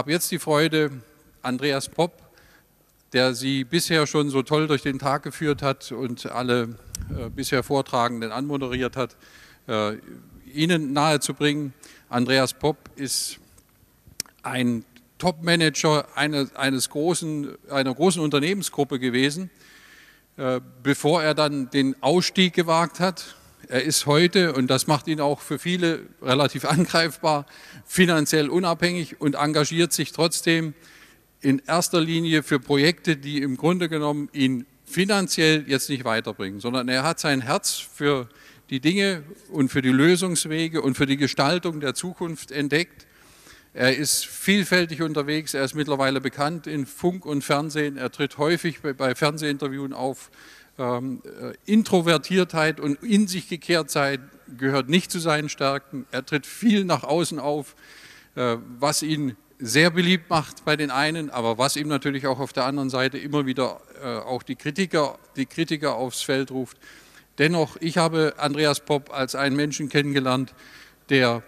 ich habe jetzt die Freude, Andreas Popp, der Sie bisher schon so toll durch den Tag geführt hat und alle äh, bisher Vortragenden anmoderiert hat, äh, Ihnen nahezubringen. Andreas Popp ist ein Top-Manager eines, eines großen, einer großen Unternehmensgruppe gewesen, äh, bevor er dann den Ausstieg gewagt hat er ist heute, und das macht ihn auch für viele relativ angreifbar, finanziell unabhängig und engagiert sich trotzdem in erster Linie für Projekte, die im Grunde genommen ihn finanziell jetzt nicht weiterbringen, sondern er hat sein Herz für die Dinge und für die Lösungswege und für die Gestaltung der Zukunft entdeckt. Er ist vielfältig unterwegs, er ist mittlerweile bekannt in Funk und Fernsehen, er tritt häufig bei Fernsehinterviews auf, ähm, äh, Introvertiertheit und in sich Gekehrtheit gehört nicht zu seinen Stärken. Er tritt viel nach außen auf, äh, was ihn sehr beliebt macht bei den einen, aber was ihm natürlich auch auf der anderen Seite immer wieder äh, auch die Kritiker, die Kritiker aufs Feld ruft. Dennoch, ich habe Andreas Popp als einen Menschen kennengelernt, der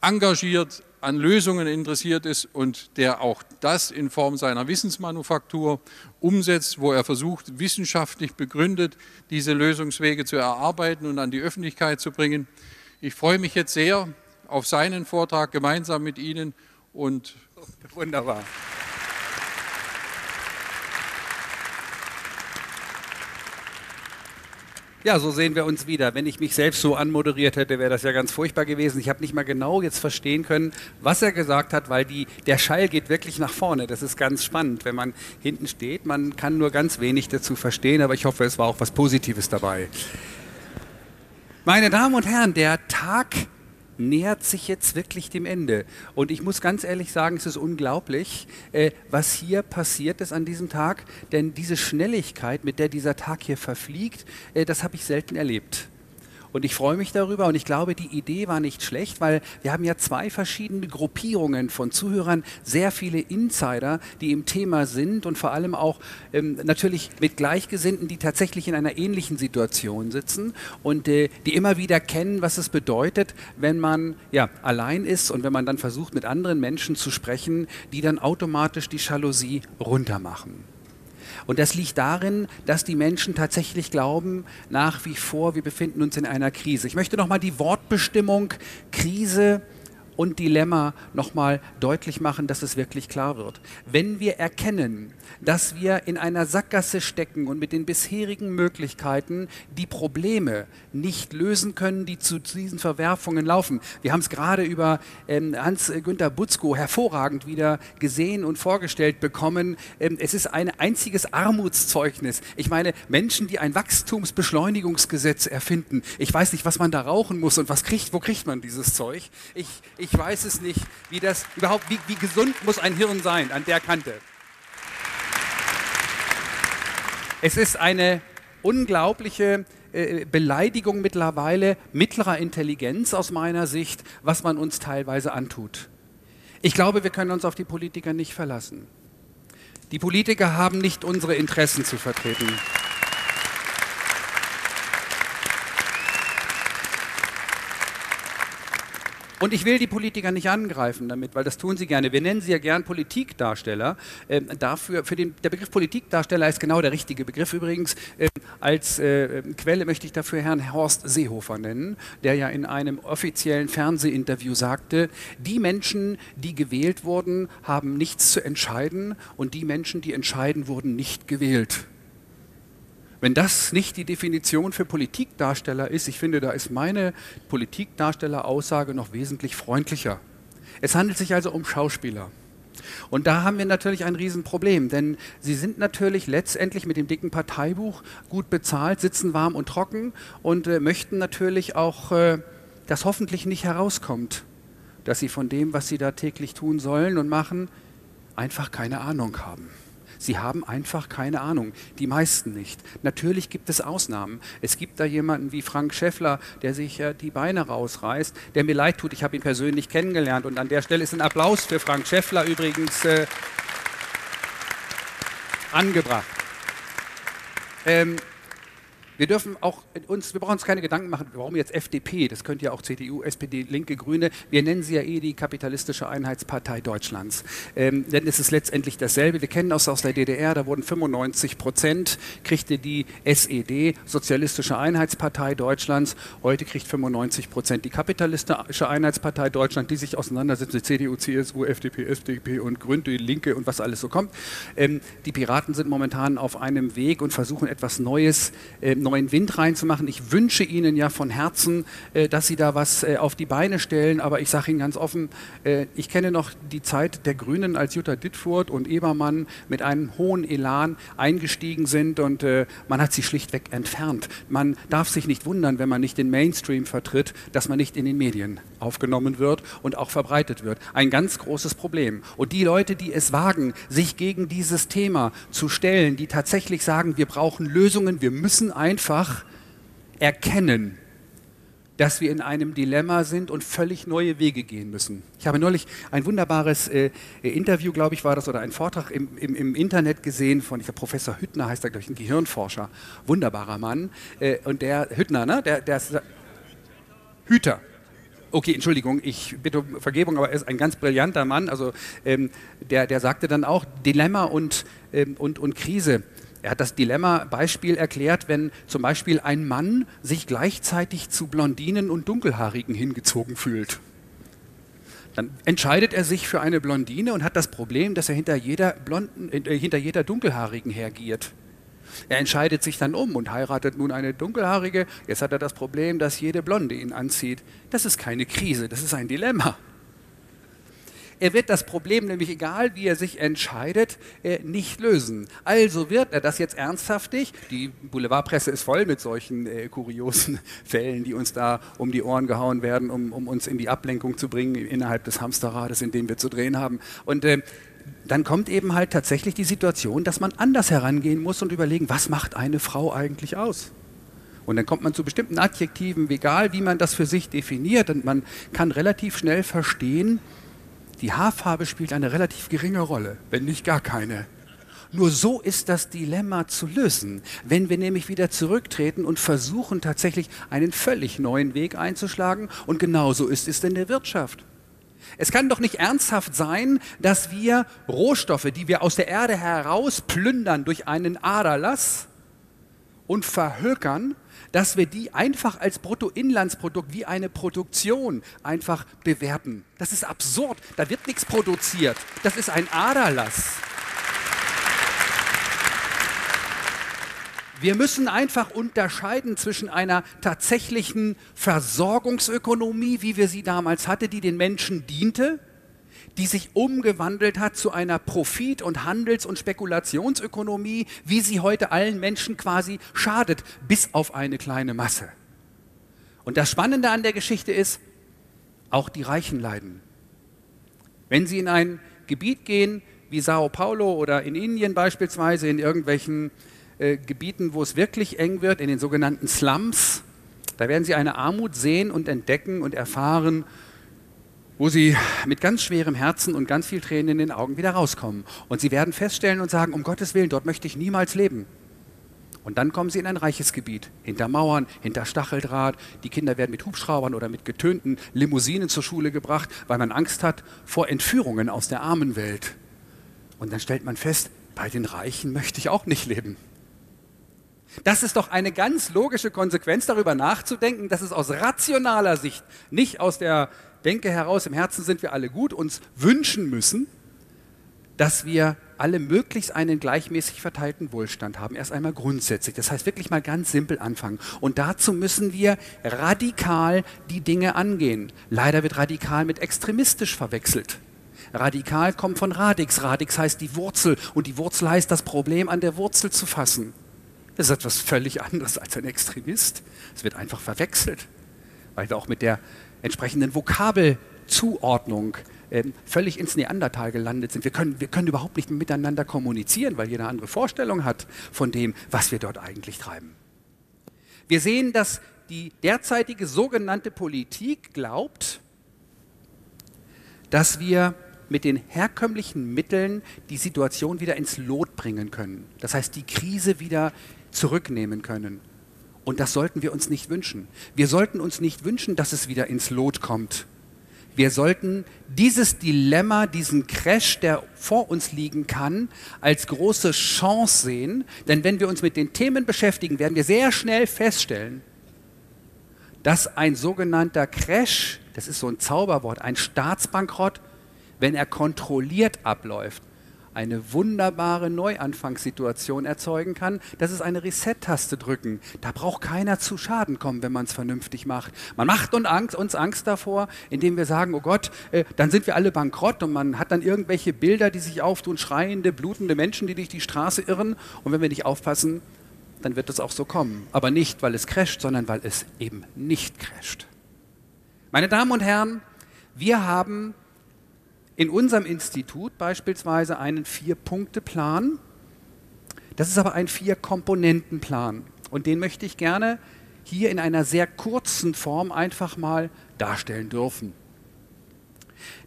engagiert, an Lösungen interessiert ist und der auch das in Form seiner Wissensmanufaktur umsetzt, wo er versucht, wissenschaftlich begründet diese Lösungswege zu erarbeiten und an die Öffentlichkeit zu bringen. Ich freue mich jetzt sehr auf seinen Vortrag gemeinsam mit Ihnen und wunderbar. Ja, so sehen wir uns wieder. Wenn ich mich selbst so anmoderiert hätte, wäre das ja ganz furchtbar gewesen. Ich habe nicht mal genau jetzt verstehen können, was er gesagt hat, weil die, der Schall geht wirklich nach vorne. Das ist ganz spannend, wenn man hinten steht. Man kann nur ganz wenig dazu verstehen, aber ich hoffe, es war auch was Positives dabei. Meine Damen und Herren, der Tag nähert sich jetzt wirklich dem Ende. Und ich muss ganz ehrlich sagen, es ist unglaublich, äh, was hier passiert ist an diesem Tag. Denn diese Schnelligkeit, mit der dieser Tag hier verfliegt, äh, das habe ich selten erlebt. Und ich freue mich darüber und ich glaube, die Idee war nicht schlecht, weil wir haben ja zwei verschiedene Gruppierungen von Zuhörern, sehr viele Insider, die im Thema sind und vor allem auch ähm, natürlich mit Gleichgesinnten, die tatsächlich in einer ähnlichen Situation sitzen und äh, die immer wieder kennen, was es bedeutet, wenn man ja allein ist und wenn man dann versucht, mit anderen Menschen zu sprechen, die dann automatisch die Jalousie runtermachen. Und das liegt darin, dass die Menschen tatsächlich glauben, nach wie vor, wir befinden uns in einer Krise. Ich möchte nochmal die Wortbestimmung Krise und Dilemma nochmal deutlich machen, dass es wirklich klar wird. Wenn wir erkennen, dass wir in einer Sackgasse stecken und mit den bisherigen Möglichkeiten die Probleme nicht lösen können, die zu diesen Verwerfungen laufen. Wir haben es gerade über ähm, Hans-Günther Butzko hervorragend wieder gesehen und vorgestellt bekommen. Ähm, es ist ein einziges Armutszeugnis. Ich meine, Menschen, die ein Wachstumsbeschleunigungsgesetz erfinden, ich weiß nicht, was man da rauchen muss und was kriegt, wo kriegt man dieses Zeug? Ich, ich weiß es nicht, wie das überhaupt, wie, wie gesund muss ein Hirn sein an der Kante. Es ist eine unglaubliche äh, Beleidigung mittlerweile mittlerer Intelligenz aus meiner Sicht, was man uns teilweise antut. Ich glaube, wir können uns auf die Politiker nicht verlassen. Die Politiker haben nicht unsere Interessen zu vertreten. Und ich will die Politiker nicht angreifen damit, weil das tun sie gerne. Wir nennen sie ja gern Politikdarsteller. Ähm, dafür, für den, der Begriff Politikdarsteller ist genau der richtige Begriff übrigens. Ähm, als äh, Quelle möchte ich dafür Herrn Horst Seehofer nennen, der ja in einem offiziellen Fernsehinterview sagte, die Menschen, die gewählt wurden, haben nichts zu entscheiden und die Menschen, die entscheiden, wurden nicht gewählt. Wenn das nicht die Definition für Politikdarsteller ist, ich finde, da ist meine Politikdarstelleraussage noch wesentlich freundlicher. Es handelt sich also um Schauspieler. Und da haben wir natürlich ein Riesenproblem, denn sie sind natürlich letztendlich mit dem dicken Parteibuch gut bezahlt, sitzen warm und trocken und äh, möchten natürlich auch, äh, dass hoffentlich nicht herauskommt, dass sie von dem, was sie da täglich tun sollen und machen, einfach keine Ahnung haben. Sie haben einfach keine Ahnung. Die meisten nicht. Natürlich gibt es Ausnahmen. Es gibt da jemanden wie Frank Schäffler, der sich äh, die Beine rausreißt, der mir leid tut. Ich habe ihn persönlich kennengelernt und an der Stelle ist ein Applaus für Frank Schäffler übrigens äh, angebracht. Ähm, Wir dürfen auch uns, wir brauchen uns keine Gedanken machen, warum jetzt FDP, das könnte ja auch CDU, SPD, Linke, Grüne, wir nennen sie ja eh die kapitalistische Einheitspartei Deutschlands. Ähm, denn es ist letztendlich dasselbe. Wir kennen das aus der DDR, da wurden 95 Prozent, kriegte die SED, Sozialistische Einheitspartei Deutschlands, heute kriegt 95 Prozent die kapitalistische Einheitspartei Deutschland, die sich auseinandersetzt mit CDU, CSU, FDP, FDP und Grüne, Linke und was alles so kommt. Ähm, die Piraten sind momentan auf einem Weg und versuchen etwas Neues, ähm, neuen Wind reinzumachen. Ich wünsche Ihnen ja von Herzen, äh, dass Sie da was äh, auf die Beine stellen, aber ich sage Ihnen ganz offen, äh, ich kenne noch die Zeit der Grünen, als Jutta Dittfurt und Ebermann mit einem hohen Elan eingestiegen sind und man hat sie schlichtweg entfernt. Man darf sich nicht wundern, wenn man nicht den Mainstream vertritt, dass man nicht in den Medien aufgenommen wird und auch verbreitet wird. Ein ganz großes Problem. Und die Leute, die es wagen, sich gegen dieses Thema zu stellen, die tatsächlich sagen, wir brauchen Lösungen, wir müssen einfach erkennen, dass wir in einem Dilemma sind und völlig neue Wege gehen müssen. Ich habe neulich ein wunderbares äh, Interview, glaube ich, war das, oder ein Vortrag im, im, im Internet gesehen von, ich glaube, Professor Hüttner heißt er, glaube ich, ein Gehirnforscher. Wunderbarer Mann. Äh, und der, Hüttner, ne? Der, der Hüter. Okay, Entschuldigung, ich bitte um Vergebung, aber er ist ein ganz brillanter Mann. Also ähm, der, der sagte dann auch Dilemma und, ähm, und, und Krise. Er hat das Dilemma-Beispiel erklärt, wenn zum Beispiel ein Mann sich gleichzeitig zu Blondinen und Dunkelhaarigen hingezogen fühlt. Dann entscheidet er sich für eine Blondine und hat das Problem, dass er hinter jeder, Blonden, äh, hinter jeder Dunkelhaarigen hergiert. Er entscheidet sich dann um und heiratet nun eine Dunkelhaarige. Jetzt hat er das Problem, dass jede Blonde ihn anzieht. Das ist keine Krise, das ist ein Dilemma. Er wird das Problem nämlich, egal wie er sich entscheidet, äh, nicht lösen. Also wird er das jetzt ernsthaftig, die Boulevardpresse ist voll mit solchen äh, kuriosen Fällen, die uns da um die Ohren gehauen werden, um, um, uns in die Ablenkung zu bringen innerhalb des Hamsterrades, in dem wir zu drehen haben. Und äh, dann kommt eben halt tatsächlich die Situation, dass man anders herangehen muss und überlegen, was macht eine Frau eigentlich aus? Und dann kommt man zu bestimmten Adjektiven, egal wie man das für sich definiert, und man kann relativ schnell verstehen, die Haarfarbe spielt eine relativ geringe Rolle, wenn nicht gar keine. Nur so ist das Dilemma zu lösen, wenn wir nämlich wieder zurücktreten und versuchen tatsächlich einen völlig neuen Weg einzuschlagen. Und genauso ist es in der Wirtschaft. Es kann doch nicht ernsthaft sein, dass wir Rohstoffe, die wir aus der Erde heraus plündern durch einen Aderlass und verhökern, dass wir die einfach als Bruttoinlandsprodukt wie eine Produktion einfach bewerten. Das ist absurd. Da wird nichts produziert. Das ist ein Aderlass. Wir müssen einfach unterscheiden zwischen einer tatsächlichen Versorgungsökonomie, wie wir sie damals hatten, die den Menschen diente, die sich umgewandelt hat zu einer Profit- und Handels- und Spekulationsökonomie, wie sie heute allen Menschen quasi schadet, bis auf eine kleine Masse. Und das Spannende an der Geschichte ist, auch die Reichen leiden. Wenn Sie in ein Gebiet gehen, wie Sao Paulo oder in Indien beispielsweise, in irgendwelchen äh, Gebieten, wo es wirklich eng wird, in den sogenannten Slums, da werden Sie eine Armut sehen und entdecken und erfahren, wo Sie mit ganz schwerem Herzen und ganz viel Tränen in den Augen wieder rauskommen. Und Sie werden feststellen und sagen, um Gottes Willen, dort möchte ich niemals leben. Und dann kommen sie in ein reiches Gebiet, hinter Mauern, hinter Stacheldraht. Die Kinder werden mit Hubschraubern oder mit getönten Limousinen zur Schule gebracht, weil man Angst hat vor Entführungen aus der armen Welt. Und dann stellt man fest, bei den Reichen möchte ich auch nicht leben. Das ist doch eine ganz logische Konsequenz, darüber nachzudenken, dass es aus rationaler Sicht, nicht aus der Denke heraus, im Herzen sind wir alle gut, uns wünschen müssen, dass wir alle möglichst einen gleichmäßig verteilten Wohlstand haben. Erst einmal grundsätzlich. Das heißt wirklich mal ganz simpel anfangen. Und dazu müssen wir radikal die Dinge angehen. Leider wird radikal mit extremistisch verwechselt. Radikal kommt von Radix. Radix heißt die Wurzel und die Wurzel heißt das Problem an der Wurzel zu fassen. Das ist etwas völlig anderes als ein Extremist. Es wird einfach verwechselt, weil wir auch mit der entsprechenden Vokabelzuordnung äh, völlig ins Neandertal gelandet sind. Wir können, wir können überhaupt nicht miteinander kommunizieren, weil jeder eine andere Vorstellung hat von dem, was wir dort eigentlich treiben. Wir sehen, dass die derzeitige sogenannte Politik glaubt, dass wir mit den herkömmlichen Mitteln die Situation wieder ins Lot bringen können. Das heißt, die Krise wieder zurücknehmen können. Und das sollten wir uns nicht wünschen. Wir sollten uns nicht wünschen, dass es wieder ins Lot kommt. Wir sollten dieses Dilemma, diesen Crash, der vor uns liegen kann, als große Chance sehen. Denn wenn wir uns mit den Themen beschäftigen, werden wir sehr schnell feststellen, dass ein sogenannter Crash, das ist so ein Zauberwort, ein Staatsbankrott, wenn er kontrolliert abläuft, eine wunderbare Neuanfangssituation erzeugen kann. Das ist eine Reset-Taste drücken. Da braucht keiner zu Schaden kommen, wenn man es vernünftig macht. Man macht uns Angst, uns Angst davor, indem wir sagen, oh Gott, äh, dann sind wir alle bankrott und man hat dann irgendwelche Bilder, die sich auftun, schreiende, blutende Menschen, die durch die Straße irren. Und wenn wir nicht aufpassen, dann wird es auch so kommen. Aber nicht, weil es crasht, sondern weil es eben nicht crasht. Meine Damen und Herren, wir haben in unserem Institut beispielsweise einen Vier-Punkte-Plan. Das ist aber ein Vier-Komponenten-Plan. Und den möchte ich gerne hier in einer sehr kurzen Form einfach mal darstellen dürfen.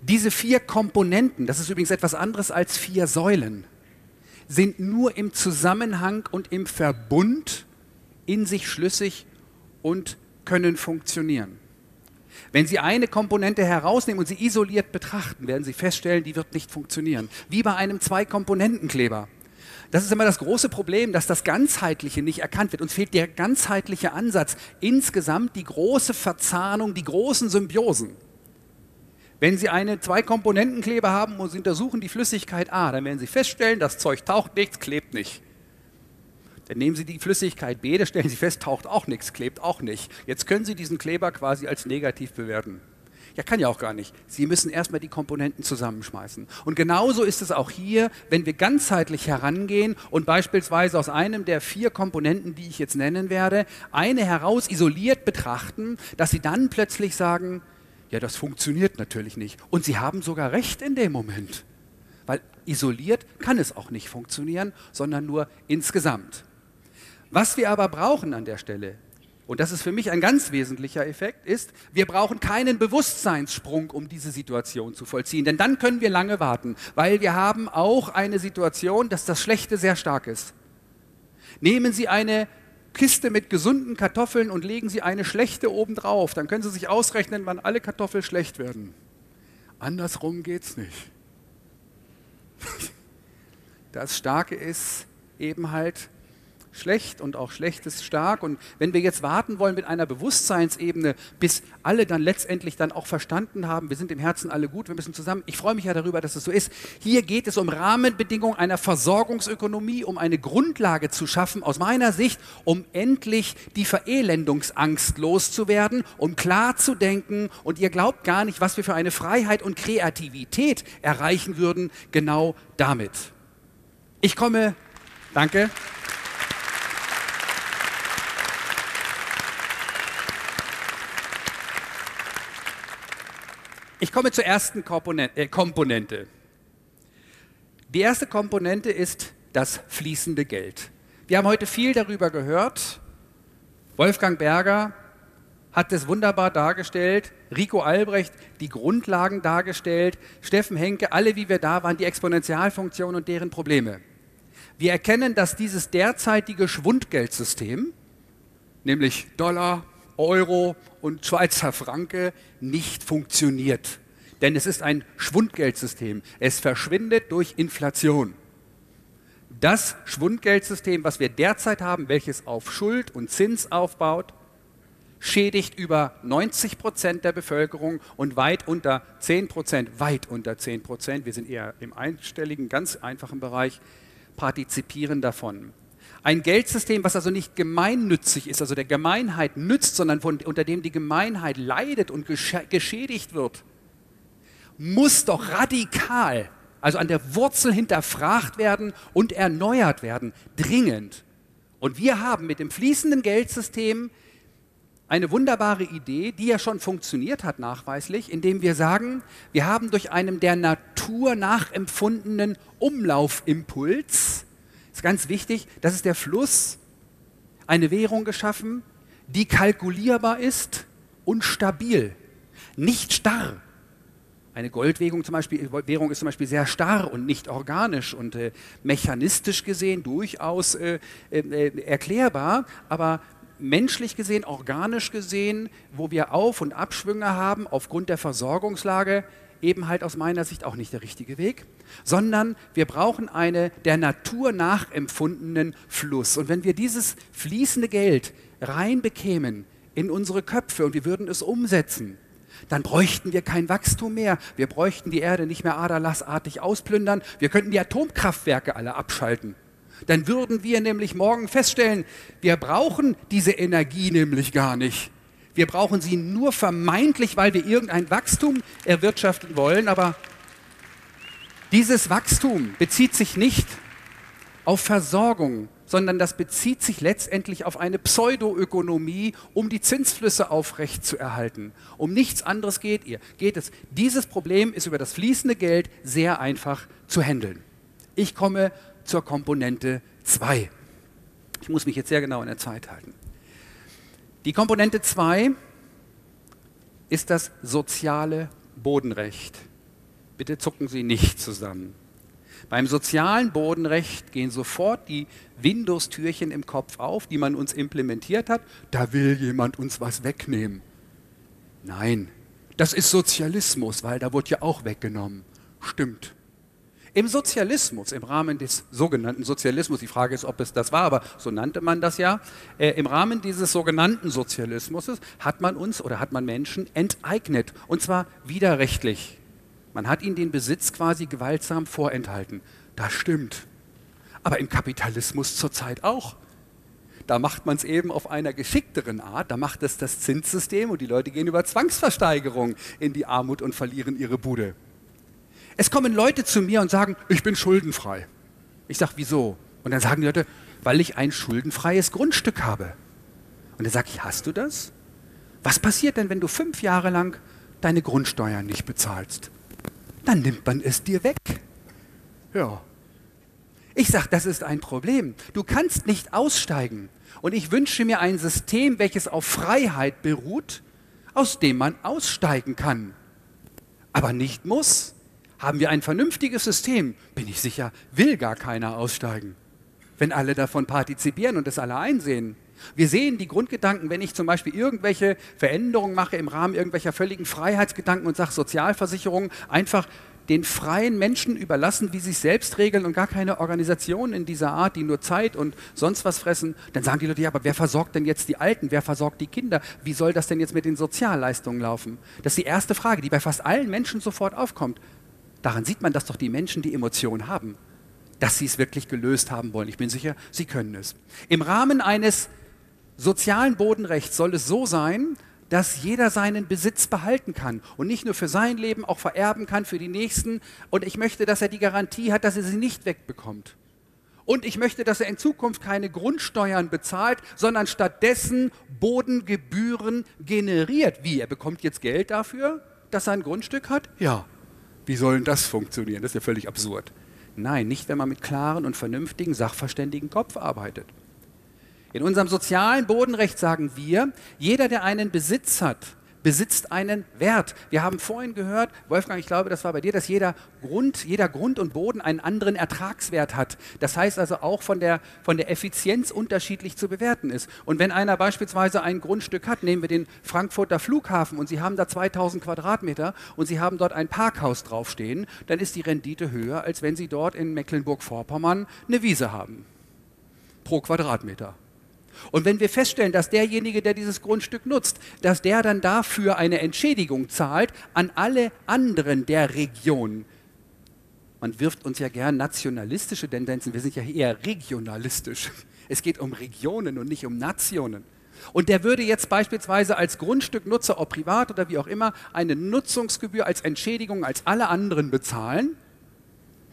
Diese vier Komponenten, das ist übrigens etwas anderes als vier Säulen, sind nur im Zusammenhang und im Verbund in sich schlüssig und können funktionieren. Wenn Sie eine Komponente herausnehmen und sie isoliert betrachten, werden Sie feststellen, die wird nicht funktionieren. Wie bei einem Zwei-Komponenten-Kleber. Das ist immer das große Problem, dass das Ganzheitliche nicht erkannt wird. Uns fehlt der ganzheitliche Ansatz. Insgesamt die große Verzahnung, die großen Symbiosen. Wenn Sie einen Zwei-Komponenten-Kleber haben und Sie untersuchen die Flüssigkeit A, dann werden Sie feststellen, das Zeug taucht nichts, klebt nicht. Dann nehmen Sie die Flüssigkeit B, da stellen Sie fest, taucht auch nichts, klebt auch nicht. Jetzt können Sie diesen Kleber quasi als negativ bewerten. Ja, kann ja auch gar nicht. Sie müssen erstmal die Komponenten zusammenschmeißen. Und genauso ist es auch hier, wenn wir ganzheitlich herangehen und beispielsweise aus einem der vier Komponenten, die ich jetzt nennen werde, eine heraus isoliert betrachten, dass Sie dann plötzlich sagen, ja, das funktioniert natürlich nicht. Und Sie haben sogar recht in dem Moment. Weil isoliert kann es auch nicht funktionieren, sondern nur insgesamt. Was wir aber brauchen an der Stelle, und das ist für mich ein ganz wesentlicher Effekt, ist, wir brauchen keinen Bewusstseinssprung, um diese Situation zu vollziehen. Denn dann können wir lange warten, weil wir haben auch eine Situation, dass das Schlechte sehr stark ist. Nehmen Sie eine Kiste mit gesunden Kartoffeln und legen Sie eine schlechte obendrauf, dann können Sie sich ausrechnen, wann alle Kartoffeln schlecht werden. Andersrum geht es nicht. Das Starke ist eben halt, schlecht und auch schlecht ist stark. Und wenn wir jetzt warten wollen mit einer Bewusstseinsebene, bis alle dann letztendlich dann auch verstanden haben, wir sind im Herzen alle gut, wir müssen zusammen, ich freue mich ja darüber, dass es so ist. Hier geht es um Rahmenbedingungen einer Versorgungsökonomie, um eine Grundlage zu schaffen, aus meiner Sicht, um endlich die Verelendungsangst loszuwerden, um klar zu denken. Und ihr glaubt gar nicht, was wir für eine Freiheit und Kreativität erreichen würden, genau damit. Ich komme, danke. Ich komme zur ersten äh, Komponente. Die erste Komponente ist das fließende Geld. Wir haben heute viel darüber gehört. Wolfgang Berger hat es wunderbar dargestellt, Rico Albrecht die Grundlagen dargestellt, Steffen Henke, alle wie wir da waren, die Exponentialfunktion und deren Probleme. Wir erkennen, dass dieses derzeitige Schwundgeldsystem, nämlich Dollar, Euro und Schweizer Franke nicht funktioniert. Denn es ist ein Schwundgeldsystem. Es verschwindet durch Inflation. Das Schwundgeldsystem, was wir derzeit haben, welches auf Schuld und Zins aufbaut, schädigt über 90 Prozent der Bevölkerung und weit unter 10 Prozent, weit unter 10 Prozent, wir sind eher im einstelligen, ganz einfachen Bereich, partizipieren davon. Ein Geldsystem, was also nicht gemeinnützig ist, also der Gemeinheit nützt, sondern von, unter dem die Gemeinheit leidet und geschädigt wird, muss doch radikal, also an der Wurzel hinterfragt werden und erneuert werden, dringend. Und wir haben mit dem fließenden Geldsystem eine wunderbare Idee, die ja schon funktioniert hat nachweislich, indem wir sagen, wir haben durch einen der Natur nachempfundenen Umlaufimpuls ist ganz wichtig, das ist der Fluss, eine Währung geschaffen, die kalkulierbar ist und stabil, nicht starr. Eine Goldwährung zum Beispiel, Währung ist zum Beispiel sehr starr und nicht organisch und äh, mechanistisch gesehen durchaus äh, äh, erklärbar, aber menschlich gesehen, organisch gesehen, wo wir Auf- und Abschwünge haben aufgrund der Versorgungslage, eben halt aus meiner Sicht auch nicht der richtige Weg, sondern wir brauchen einen der Natur nachempfundenen Fluss. Und wenn wir dieses fließende Geld reinbekämen in unsere Köpfe und wir würden es umsetzen, dann bräuchten wir kein Wachstum mehr. Wir bräuchten die Erde nicht mehr aderlassartig ausplündern. Wir könnten die Atomkraftwerke alle abschalten. Dann würden wir nämlich morgen feststellen, wir brauchen diese Energie nämlich gar nicht. Wir brauchen sie nur vermeintlich, weil wir irgendein Wachstum erwirtschaften wollen, aber dieses Wachstum bezieht sich nicht auf Versorgung, sondern das bezieht sich letztendlich auf eine Pseudoökonomie, um die Zinsflüsse aufrechtzuerhalten. Um nichts anderes geht ihr. Geht es. Dieses Problem ist über das fließende Geld sehr einfach zu handeln. Ich komme zur Komponente 2. Ich muss mich jetzt sehr genau in der Zeit halten. Die Komponente 2 ist das soziale Bodenrecht. Bitte zucken Sie nicht zusammen. Beim sozialen Bodenrecht gehen sofort die Windows-Türchen im Kopf auf, die man uns implementiert hat. Da will jemand uns was wegnehmen. Nein, das ist Sozialismus, weil da wird ja auch weggenommen. Stimmt. Im Sozialismus, im Rahmen des sogenannten Sozialismus, die Frage ist, ob es das war, aber so nannte man das ja, äh, im Rahmen dieses sogenannten Sozialismus hat man uns oder hat man Menschen enteignet und zwar widerrechtlich. Man hat ihnen den Besitz quasi gewaltsam vorenthalten. Das stimmt. Aber im Kapitalismus zurzeit auch. Da macht man es eben auf einer geschickteren Art. Da macht es das Zinssystem und die Leute gehen über Zwangsversteigerung in die Armut und verlieren ihre Bude. Es kommen Leute zu mir und sagen, ich bin schuldenfrei. Ich sage, wieso? Und dann sagen die Leute, weil ich ein schuldenfreies Grundstück habe. Und dann sage ich, hast du das? Was passiert denn, wenn du fünf Jahre lang deine Grundsteuern nicht bezahlst? Dann nimmt man es dir weg. Ja. Ich sage, das ist ein Problem. Du kannst nicht aussteigen. Und ich wünsche mir ein System, welches auf Freiheit beruht, aus dem man aussteigen kann. Aber nicht muss. Haben wir ein vernünftiges System, bin ich sicher, will gar keiner aussteigen, wenn alle davon partizipieren und es alle einsehen. Wir sehen die Grundgedanken, wenn ich zum Beispiel irgendwelche Veränderungen mache im Rahmen irgendwelcher völligen Freiheitsgedanken und sage Sozialversicherung, einfach den freien Menschen überlassen, wie sie sich selbst regeln und gar keine Organisation in dieser Art, die nur Zeit und sonst was fressen, dann sagen die Leute, ja, aber wer versorgt denn jetzt die Alten? Wer versorgt die Kinder? Wie soll das denn jetzt mit den Sozialleistungen laufen? Das ist die erste Frage, die bei fast allen Menschen sofort aufkommt. Daran sieht man, dass doch die Menschen die Emotion haben, dass sie es wirklich gelöst haben wollen. Ich bin sicher, sie können es. Im Rahmen eines sozialen Bodenrechts soll es so sein, dass jeder seinen Besitz behalten kann und nicht nur für sein Leben, auch vererben kann für die Nächsten. Und ich möchte, dass er die Garantie hat, dass er sie nicht wegbekommt. Und ich möchte, dass er in Zukunft keine Grundsteuern bezahlt, sondern stattdessen Bodengebühren generiert. Wie? Er bekommt jetzt Geld dafür, dass er ein Grundstück hat? Ja. Wie soll denn das funktionieren? Das ist ja völlig absurd. Nein, nicht, wenn man mit klaren und vernünftigen, sachverständigen Kopf arbeitet. In unserem sozialen Bodenrecht sagen wir, jeder, der einen Besitz hat, besitzt einen Wert. Wir haben vorhin gehört, Wolfgang, ich glaube, das war bei dir, dass jeder Grund, jeder Grund und Boden einen anderen Ertragswert hat. Das heißt also auch von der, von der Effizienz unterschiedlich zu bewerten ist. Und wenn einer beispielsweise ein Grundstück hat, nehmen wir den Frankfurter Flughafen und Sie haben da 2000 Quadratmeter und Sie haben dort ein Parkhaus draufstehen, dann ist die Rendite höher, als wenn Sie dort in Mecklenburg-Vorpommern eine Wiese haben. Pro Quadratmeter. Und wenn wir feststellen, dass derjenige, der dieses Grundstück nutzt, dass der dann dafür eine Entschädigung zahlt an alle anderen der Region, man wirft uns ja gern nationalistische Tendenzen, wir sind ja eher regionalistisch. Es geht um Regionen und nicht um Nationen. Und der würde jetzt beispielsweise als Grundstücknutzer, ob privat oder wie auch immer, eine Nutzungsgebühr als Entschädigung als alle anderen bezahlen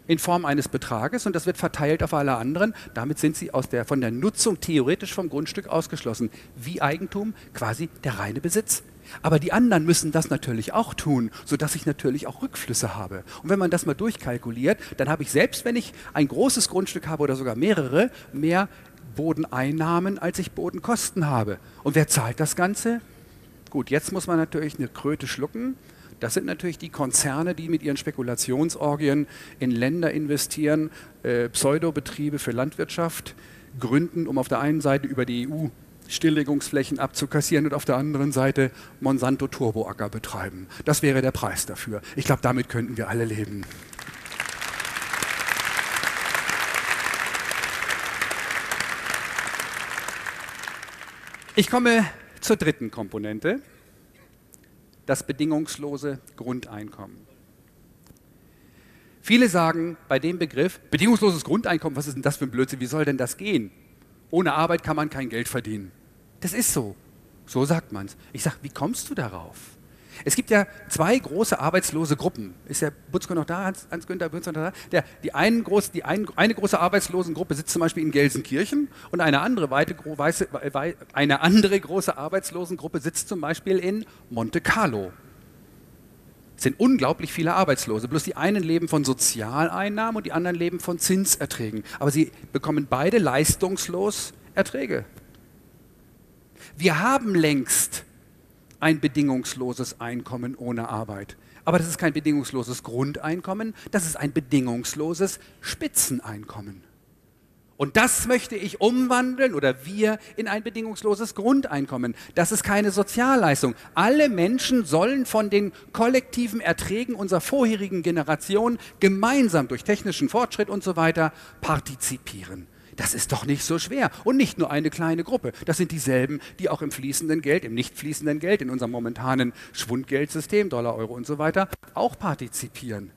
in Form eines Betrages und das wird verteilt auf alle anderen. Damit sind sie der, von der Nutzung theoretisch vom Grundstück ausgeschlossen. Wie Eigentum quasi der reine Besitz. Aber die anderen müssen das natürlich auch tun, sodass ich natürlich auch Rückflüsse habe. Und wenn man das mal durchkalkuliert, dann habe ich selbst, wenn ich ein großes Grundstück habe oder sogar mehrere, mehr Bodeneinnahmen, als ich Bodenkosten habe. Und wer zahlt das Ganze? Gut, jetzt muss man natürlich eine Kröte schlucken. Das sind natürlich die Konzerne, die mit ihren Spekulationsorgien in Länder investieren, äh, Pseudobetriebe für Landwirtschaft gründen, um auf der einen Seite über die EU Stilllegungsflächen abzukassieren und auf der anderen Seite Monsanto Turboacker betreiben. Das wäre der Preis dafür. Ich glaube, damit könnten wir alle leben. Ich komme zur dritten Komponente, das bedingungslose Grundeinkommen. Viele sagen bei dem Begriff, bedingungsloses Grundeinkommen, was ist denn das für ein Blödsinn, wie soll denn das gehen? Ohne Arbeit kann man kein Geld verdienen. Das ist so. So sagt man es. Ich sage, wie kommst du darauf? Es gibt ja zwei große arbeitslose Gruppen. Ist der Butzko noch da, Hans, Hans noch da? Der, die, einen groß, die ein, eine große Arbeitslosengruppe sitzt zum Beispiel in Gelsenkirchen und eine andere, weite, weiße, eine andere große Arbeitslosengruppe sitzt zum Beispiel in Monte Carlo. Es sind unglaublich viele Arbeitslose. Bloß die einen leben von Sozialeinnahmen und die anderen leben von Zinserträgen. Aber sie bekommen beide leistungslos Erträge. Wir haben längst ein bedingungsloses Einkommen ohne Arbeit. Aber das ist kein bedingungsloses Grundeinkommen, das ist ein bedingungsloses Spitzeneinkommen. Und das möchte ich umwandeln oder wir in ein bedingungsloses Grundeinkommen. Das ist keine Sozialleistung. Alle Menschen sollen von den kollektiven Erträgen unserer vorherigen Generation gemeinsam durch technischen Fortschritt und so weiter partizipieren. Das ist doch nicht so schwer. Und nicht nur eine kleine Gruppe. Das sind dieselben, die auch im fließenden Geld, im nicht fließenden Geld, in unserem momentanen Schwundgeldsystem, Dollar, Euro und so weiter, auch partizipieren.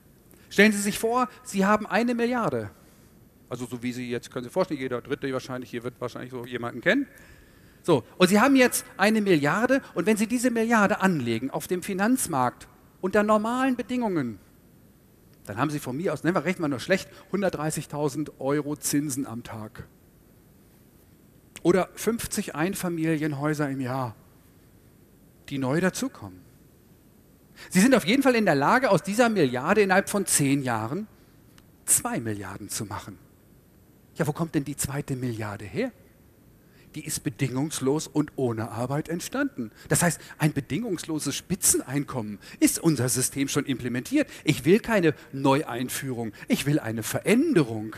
Stellen Sie sich vor, Sie haben eine Milliarde. Also so wie Sie jetzt, können Sie vorstellen, jeder Dritte wahrscheinlich, hier wird wahrscheinlich so jemanden kennen. So, und Sie haben jetzt eine Milliarde und wenn Sie diese Milliarde anlegen auf dem Finanzmarkt unter normalen Bedingungen, dann haben Sie von mir aus, nennen wir rechnen wir nur schlecht, 130.000 Euro Zinsen am Tag. Oder 50 Einfamilienhäuser im Jahr, die neu dazukommen. Sie sind auf jeden Fall in der Lage, aus dieser Milliarde innerhalb von zehn Jahren zwei Milliarden zu machen. Ja, wo kommt denn die zweite Milliarde her? Die ist bedingungslos und ohne Arbeit entstanden. Das heißt, ein bedingungsloses Spitzeneinkommen ist unser System schon implementiert. Ich will keine Neueinführung, ich will eine Veränderung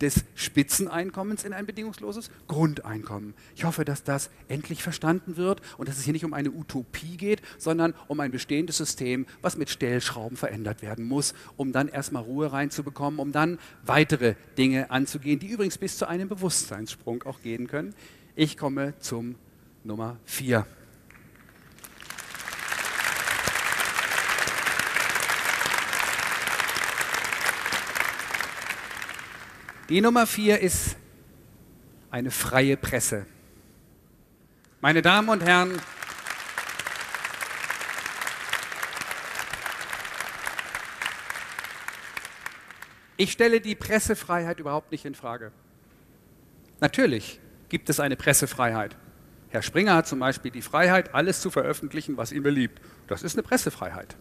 des Spitzeneinkommens in ein bedingungsloses Grundeinkommen. Ich hoffe, dass das endlich verstanden wird und dass es hier nicht um eine Utopie geht, sondern um ein bestehendes System, was mit Stellschrauben verändert werden muss, um dann erstmal Ruhe reinzubekommen, um dann weitere Dinge anzugehen, die übrigens bis zu einem Bewusstseinssprung auch gehen können. Ich komme zum Nummer 4. Die Nummer 4 ist eine freie Presse. Meine Damen und Herren, ich stelle die Pressefreiheit überhaupt nicht in Frage. Natürlich gibt es eine Pressefreiheit. Herr Springer hat zum Beispiel die Freiheit, alles zu veröffentlichen, was ihm beliebt. Das ist eine Pressefreiheit.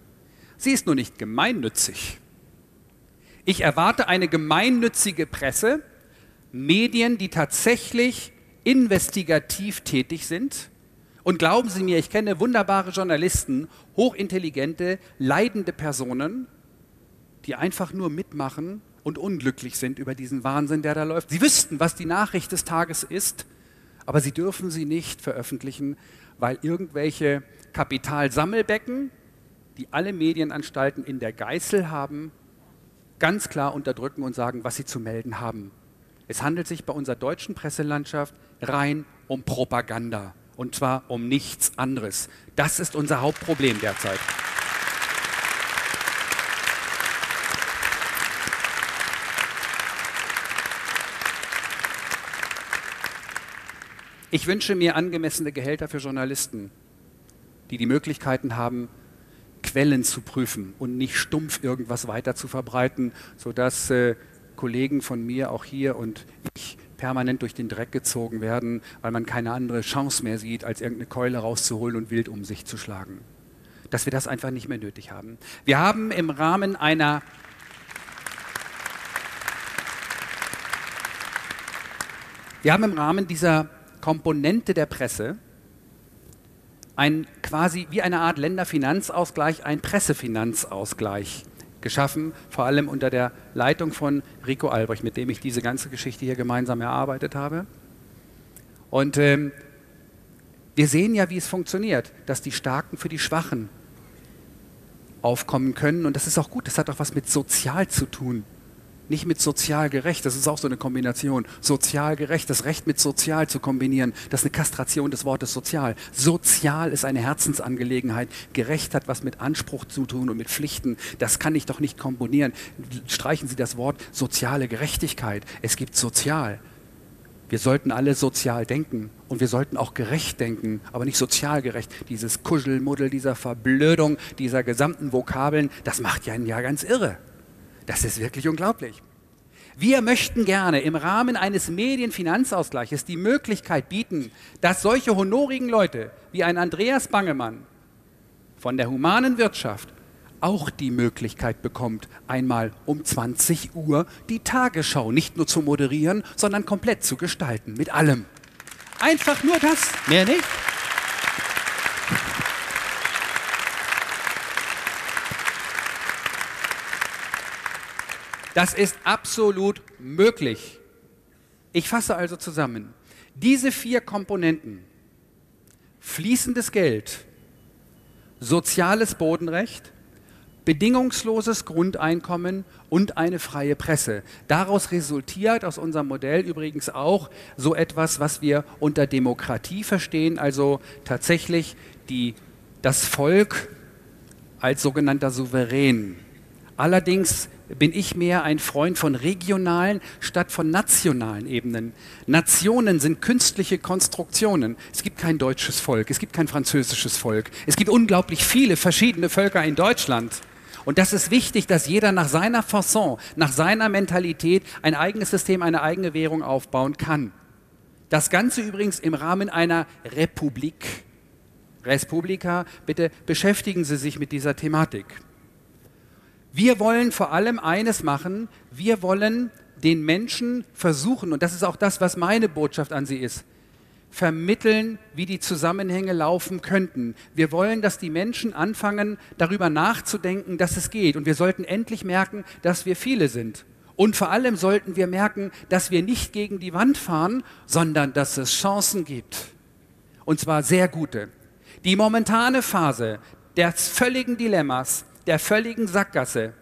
Sie ist nur nicht gemeinnützig. Ich erwarte eine gemeinnützige Presse, Medien, die tatsächlich investigativ tätig sind. Und glauben Sie mir, ich kenne wunderbare Journalisten, hochintelligente, leidende Personen, die einfach nur mitmachen, und unglücklich sind über diesen Wahnsinn, der da läuft. Sie wüssten, was die Nachricht des Tages ist, aber sie dürfen sie nicht veröffentlichen, weil irgendwelche Kapitalsammelbecken, die alle Medienanstalten in der Geißel haben, ganz klar unterdrücken und sagen, was sie zu melden haben. Es handelt sich bei unserer deutschen Presselandschaft rein um Propaganda und zwar um nichts anderes. Das ist unser Hauptproblem derzeit. Ich wünsche mir angemessene Gehälter für Journalisten, die die Möglichkeiten haben, Quellen zu prüfen und nicht stumpf irgendwas weiter zu verbreiten, sodass äh, Kollegen von mir auch hier und ich permanent durch den Dreck gezogen werden, weil man keine andere Chance mehr sieht, als irgendeine Keule rauszuholen und wild um sich zu schlagen. Dass wir das einfach nicht mehr nötig haben. Wir haben im Rahmen einer wir haben im Rahmen dieser Komponente der Presse ein quasi wie eine Art Länderfinanzausgleich, ein Pressefinanzausgleich geschaffen, vor allem unter der Leitung von Rico Albrecht, mit dem ich diese ganze Geschichte hier gemeinsam erarbeitet habe. Und ähm, Wir sehen ja, wie es funktioniert, dass die Starken für die Schwachen aufkommen können. Und das ist auch gut, das hat auch was mit sozial zu tun. Nicht mit sozial gerecht, das ist auch so eine Kombination. Sozial gerecht, das Recht mit sozial zu kombinieren, das ist eine Kastration des Wortes sozial. Sozial ist eine Herzensangelegenheit. Gerecht hat was mit Anspruch zu tun und mit Pflichten. Das kann ich doch nicht kombinieren. Streichen Sie das Wort soziale Gerechtigkeit. Es gibt sozial. Wir sollten alle sozial denken und wir sollten auch gerecht denken, aber nicht sozial gerecht. Dieses Kuschelmuddel, dieser Verblödung, dieser gesamten Vokabeln, das macht einen ja ganz irre. Das ist wirklich unglaublich. Wir möchten gerne im Rahmen eines Medienfinanzausgleiches die Möglichkeit bieten, dass solche honorigen Leute wie ein Andreas Bangemann von der humanen Wirtschaft auch die Möglichkeit bekommt, einmal um 20 Uhr die Tagesschau nicht nur zu moderieren, sondern komplett zu gestalten, mit allem. Einfach nur das, mehr nicht. Das ist absolut möglich. Ich fasse also zusammen. Diese vier Komponenten, fließendes Geld, soziales Bodenrecht, bedingungsloses Grundeinkommen und eine freie Presse. Daraus resultiert aus unserem Modell übrigens auch so etwas, was wir unter Demokratie verstehen, also tatsächlich die, das Volk als sogenannter Souverän. Allerdings bin ich mehr ein Freund von regionalen statt von nationalen Ebenen. Nationen sind künstliche Konstruktionen. Es gibt kein deutsches Volk, es gibt kein französisches Volk. Es gibt unglaublich viele verschiedene Völker in Deutschland. Und das ist wichtig, dass jeder nach seiner Fasson, nach seiner Mentalität ein eigenes System, eine eigene Währung aufbauen kann. Das Ganze übrigens im Rahmen einer Republik. Respublika, bitte beschäftigen Sie sich mit dieser Thematik. Wir wollen vor allem eines machen, wir wollen den Menschen versuchen, und das ist auch das, was meine Botschaft an Sie ist, vermitteln, wie die Zusammenhänge laufen könnten. Wir wollen, dass die Menschen anfangen, darüber nachzudenken, dass es geht. Und wir sollten endlich merken, dass wir viele sind. Und vor allem sollten wir merken, dass wir nicht gegen die Wand fahren, sondern dass es Chancen gibt. Und zwar sehr gute. Die momentane Phase des völligen Dilemmas der völligen Sackgasse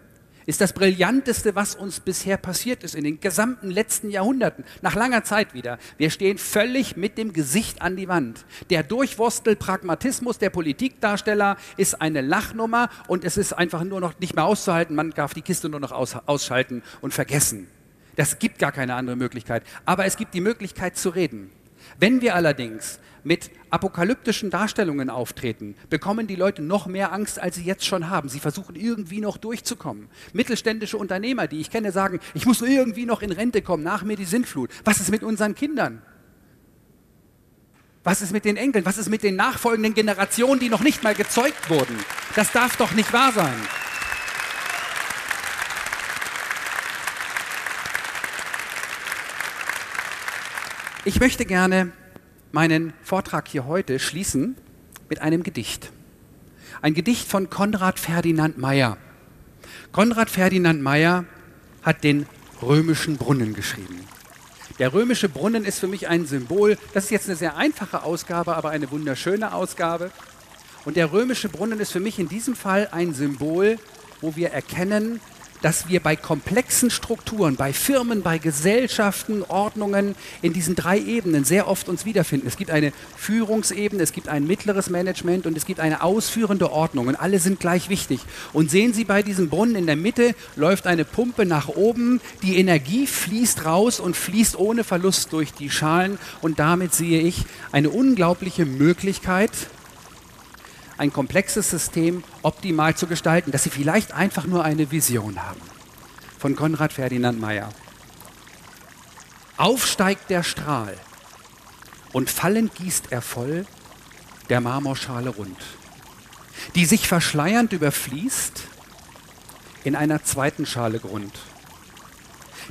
ist das Brillanteste, was uns bisher passiert ist in den gesamten letzten Jahrhunderten, nach langer Zeit wieder. Wir stehen völlig mit dem Gesicht an die Wand. Der Durchwurstel-Pragmatismus der Politikdarsteller ist eine Lachnummer und es ist einfach nur noch nicht mehr auszuhalten. Man darf die Kiste nur noch aus, ausschalten und vergessen. Das gibt gar keine andere Möglichkeit. Aber es gibt die Möglichkeit zu reden. Wenn wir allerdings mit apokalyptischen Darstellungen auftreten, bekommen die Leute noch mehr Angst, als sie jetzt schon haben. Sie versuchen irgendwie noch durchzukommen. Mittelständische Unternehmer, die ich kenne, sagen, ich muss irgendwie noch in Rente kommen, nach mir die Sintflut. Was ist mit unseren Kindern? Was ist mit den Enkeln? Was ist mit den nachfolgenden Generationen, die noch nicht mal gezeugt wurden? Das darf doch nicht wahr sein. Ich möchte gerne meinen Vortrag hier heute schließen mit einem Gedicht. Ein Gedicht von Konrad Ferdinand Meyer. Konrad Ferdinand Meyer hat den römischen Brunnen geschrieben. Der römische Brunnen ist für mich ein Symbol. Das ist jetzt eine sehr einfache Ausgabe, aber eine wunderschöne Ausgabe. Und der römische Brunnen ist für mich in diesem Fall ein Symbol, wo wir erkennen, dass wir bei komplexen Strukturen, bei Firmen, bei Gesellschaften, Ordnungen in diesen drei Ebenen sehr oft uns wiederfinden. Es gibt eine Führungsebene, es gibt ein mittleres Management und es gibt eine ausführende Ordnung und alle sind gleich wichtig. Und sehen Sie bei diesem Brunnen in der Mitte läuft eine Pumpe nach oben, die Energie fließt raus und fließt ohne Verlust durch die Schalen und damit sehe ich eine unglaubliche Möglichkeit, ein komplexes System optimal zu gestalten, dass sie vielleicht einfach nur eine Vision haben. Von Konrad Ferdinand Meyer. Aufsteigt der Strahl und fallend gießt er voll der Marmorschale rund, die sich verschleiernd überfließt in einer zweiten Schale Grund.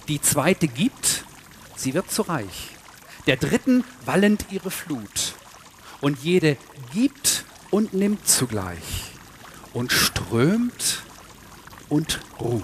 Die zweite gibt, sie wird zu reich. Der dritten wallend ihre Flut. Und jede gibt und nimmt zugleich und strömt und ruht.